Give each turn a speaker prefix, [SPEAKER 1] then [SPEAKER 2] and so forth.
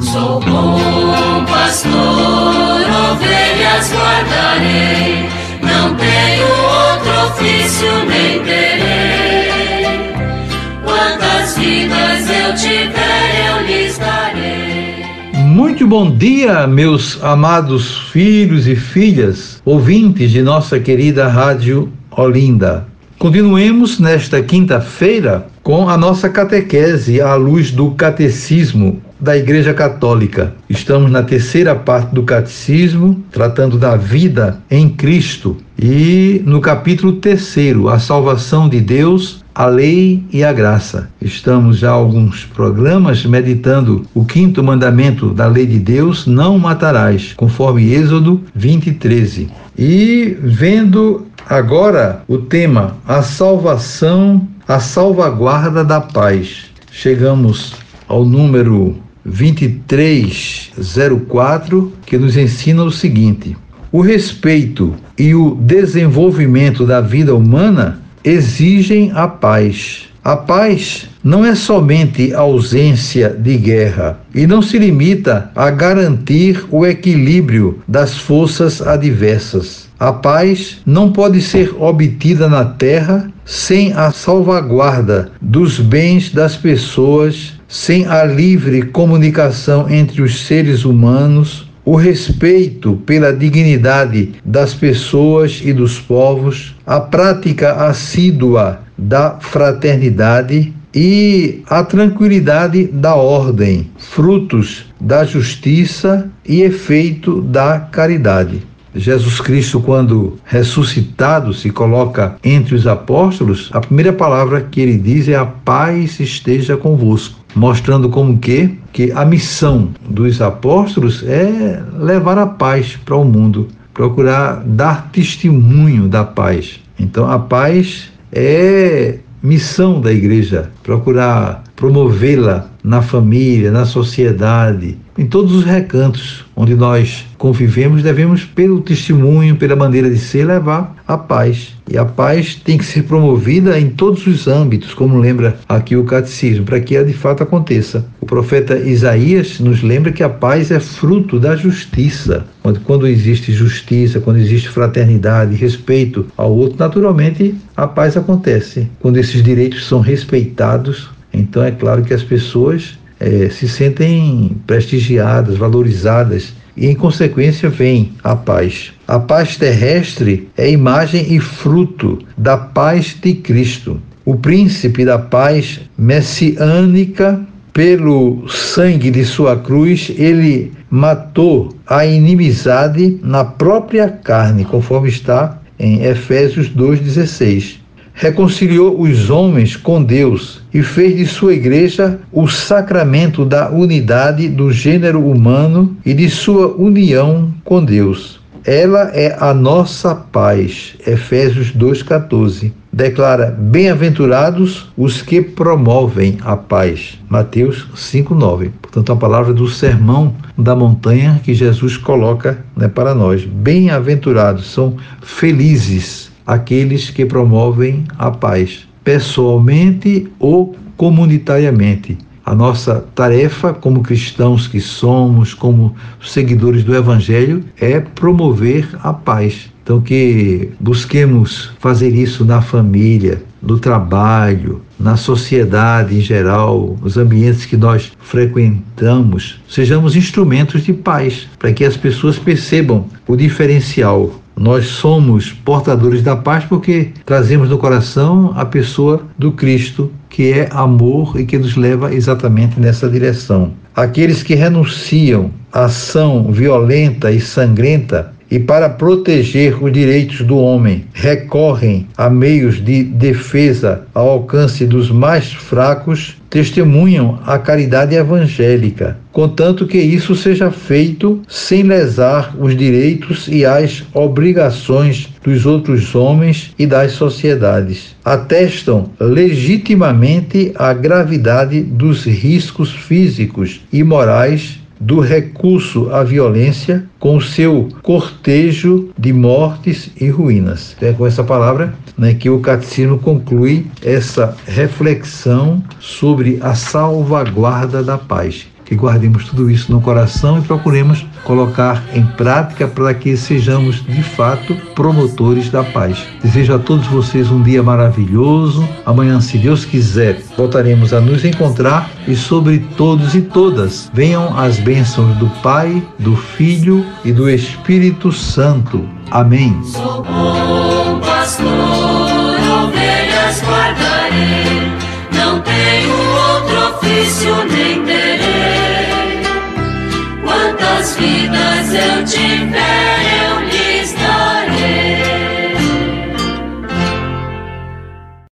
[SPEAKER 1] Sou bom pastor, ovelhas guardarei, não tenho outro ofício nem terei. Quantas vidas eu tiver, eu lhes darei.
[SPEAKER 2] Muito bom dia, meus amados filhos e filhas, ouvintes de nossa querida Rádio Olinda. Continuemos nesta quinta-feira com a nossa catequese à luz do catecismo da Igreja Católica. Estamos na terceira parte do catecismo, tratando da vida em Cristo, e no capítulo terceiro, a salvação de Deus, a lei e a graça. Estamos já alguns programas meditando o quinto mandamento da lei de Deus, não matarás, conforme Êxodo 20, 13. E vendo agora o tema, a salvação, a salvaguarda da paz. Chegamos ao número 2304, que nos ensina o seguinte: o respeito e o desenvolvimento da vida humana exigem a paz. A paz não é somente ausência de guerra e não se limita a garantir o equilíbrio das forças adversas. A paz não pode ser obtida na terra sem a salvaguarda dos bens das pessoas sem a livre comunicação entre os seres humanos, o respeito pela dignidade das pessoas e dos povos, a prática assídua da fraternidade e a tranquilidade da ordem, frutos da justiça e efeito da caridade. Jesus Cristo, quando ressuscitado, se coloca entre os apóstolos, a primeira palavra que ele diz é: A paz esteja convosco mostrando como que que a missão dos apóstolos é levar a paz para o mundo, procurar dar testemunho da paz. Então a paz é missão da igreja, procurar promovê-la na família, na sociedade, em todos os recantos onde nós convivemos, devemos, pelo testemunho, pela maneira de ser, levar a paz. E a paz tem que ser promovida em todos os âmbitos, como lembra aqui o catecismo, para que ela de fato aconteça. O profeta Isaías nos lembra que a paz é fruto da justiça. Quando, quando existe justiça, quando existe fraternidade, respeito ao outro, naturalmente a paz acontece. Quando esses direitos são respeitados, então é claro que as pessoas é, se sentem prestigiadas, valorizadas e, em consequência, vem a paz. A paz terrestre é imagem e fruto da paz de Cristo. O príncipe da paz messiânica, pelo sangue de sua cruz, ele matou a inimizade na própria carne, conforme está em Efésios 2,16 reconciliou os homens com Deus e fez de sua igreja o sacramento da unidade do gênero humano e de sua união com Deus. Ela é a nossa paz. Efésios 2,14. Declara: Bem-aventurados os que promovem a paz. Mateus 5,9. Portanto, a palavra do sermão da montanha que Jesus coloca né, para nós. Bem-aventurados, são felizes aqueles que promovem a paz, pessoalmente ou comunitariamente. A nossa tarefa, como cristãos que somos, como seguidores do Evangelho, é promover a paz. Então, que busquemos fazer isso na família, no trabalho, na sociedade em geral, nos ambientes que nós frequentamos, sejamos instrumentos de paz, para que as pessoas percebam o diferencial nós somos portadores da paz porque trazemos no coração a pessoa do Cristo, que é amor e que nos leva exatamente nessa direção. Aqueles que renunciam à ação violenta e sangrenta e para proteger os direitos do homem recorrem a meios de defesa ao alcance dos mais fracos, testemunham a caridade evangélica, contanto que isso seja feito sem lesar os direitos e as obrigações dos outros homens e das sociedades. Atestam legitimamente a gravidade dos riscos físicos e morais do recurso à violência com o seu cortejo de mortes e ruínas. É com essa palavra né, que o catecismo conclui essa reflexão sobre a salvaguarda da paz. Que guardemos tudo isso no coração e procuremos colocar em prática para que sejamos de fato promotores da paz. Desejo a todos vocês um dia maravilhoso. Amanhã, se Deus quiser, voltaremos a nos encontrar e sobre todos e todas venham as bênçãos do Pai, do Filho e do Espírito Santo. Amém.
[SPEAKER 1] Sou bom pastor, ovelhas guardarei, não tenho outro ofício nem terei. Eu tiver